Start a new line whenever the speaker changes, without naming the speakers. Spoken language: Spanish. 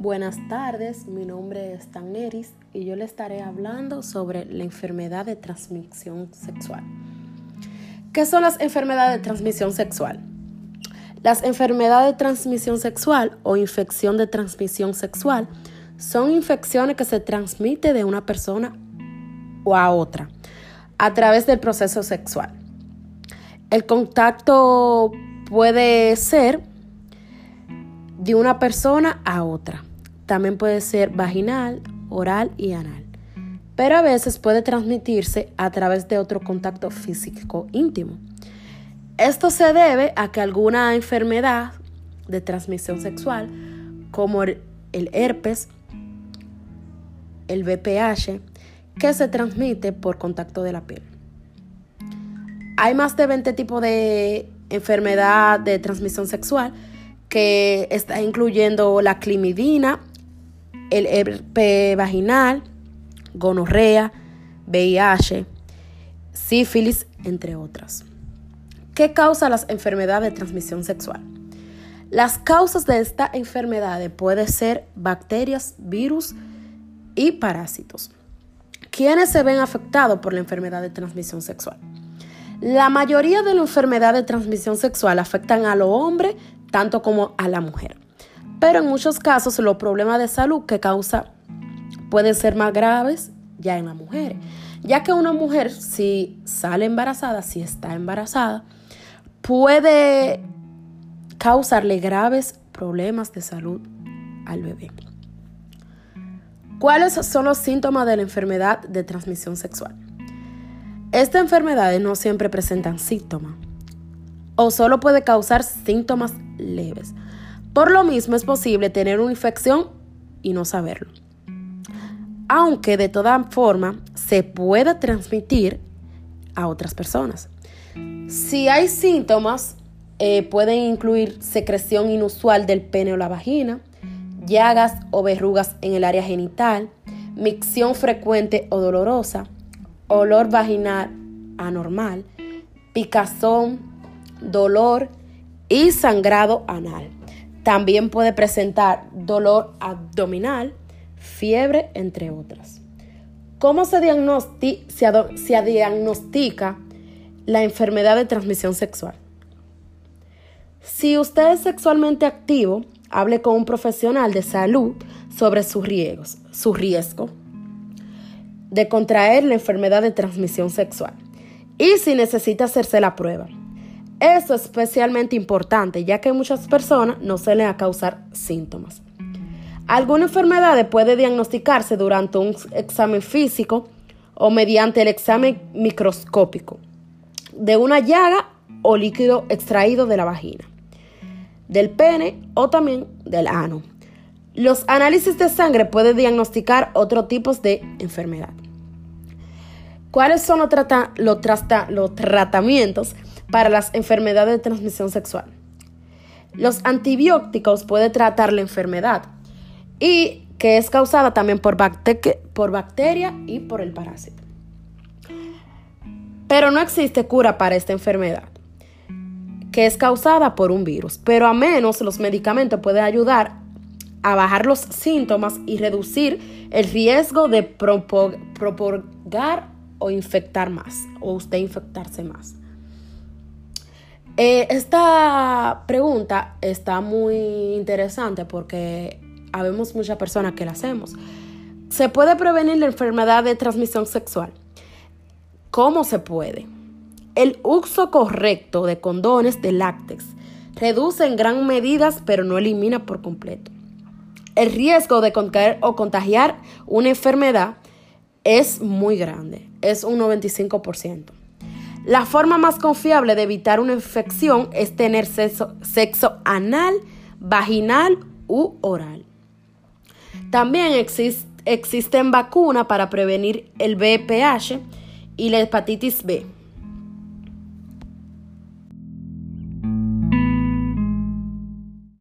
Buenas tardes, mi nombre es Taneris y yo le estaré hablando sobre la enfermedad de transmisión sexual. ¿Qué son las enfermedades de transmisión sexual? Las enfermedades de transmisión sexual o infección de transmisión sexual son infecciones que se transmiten de una persona o a otra a través del proceso sexual. El contacto puede ser de una persona a otra. También puede ser vaginal, oral y anal. Pero a veces puede transmitirse a través de otro contacto físico íntimo. Esto se debe a que alguna enfermedad de transmisión sexual, como el herpes, el VPH, que se transmite por contacto de la piel. Hay más de 20 tipos de enfermedad de transmisión sexual que está incluyendo la climidina, el herpes vaginal, gonorrea, VIH, sífilis, entre otras. ¿Qué causa las enfermedades de transmisión sexual? Las causas de esta enfermedad pueden ser bacterias, virus y parásitos. ¿Quiénes se ven afectados por la enfermedad de transmisión sexual? La mayoría de las enfermedades de transmisión sexual afectan a los hombres tanto como a la mujer. Pero en muchos casos los problemas de salud que causa pueden ser más graves ya en la mujer, ya que una mujer si sale embarazada, si está embarazada, puede causarle graves problemas de salud al bebé. ¿Cuáles son los síntomas de la enfermedad de transmisión sexual? Estas enfermedades no siempre presentan síntomas o solo puede causar síntomas leves. Por lo mismo es posible tener una infección y no saberlo. Aunque de toda forma se pueda transmitir a otras personas. Si hay síntomas, eh, pueden incluir secreción inusual del pene o la vagina, llagas o verrugas en el área genital, micción frecuente o dolorosa, olor vaginal anormal, picazón, dolor y sangrado anal. También puede presentar dolor abdominal, fiebre, entre otras. ¿Cómo se, diagnostica la enfermedad de transmisión sexual? Si usted es sexualmente activo, hable con un profesional de salud sobre sus riesgos, su riesgo de contraer la enfermedad de transmisión sexual y si necesita hacerse la prueba. Es especialmente importante, ya que muchas personas no se les a causar síntomas. Alguna enfermedad puede diagnosticarse durante un examen físico o mediante el examen microscópico de una llaga o líquido extraído de la vagina, del pene o también del ano. Los análisis de sangre pueden diagnosticar otros tipos de enfermedad. ¿Cuáles son los, los tratamientos? Para las enfermedades de transmisión sexual. Los antibióticos pueden tratar la enfermedad y que es causada también por, por bacteria y por el parásito. Pero no existe cura para esta enfermedad, que es causada por un virus. Pero a menos los medicamentos pueden ayudar a bajar los síntomas y reducir el riesgo de propagar o infectar más, o usted infectarse más. Eh, esta pregunta está muy interesante porque habemos muchas personas que la hacemos. ¿Se puede prevenir la enfermedad de transmisión sexual? ¿Cómo se puede? El uso correcto de condones de látex reduce en gran medida, pero no elimina por completo. El riesgo de contraer o contagiar una enfermedad es muy grande, es un 95%. La forma más confiable de evitar una infección es tener sexo, anal, vaginal u oral. También existen vacunas para prevenir el VPH y la hepatitis B.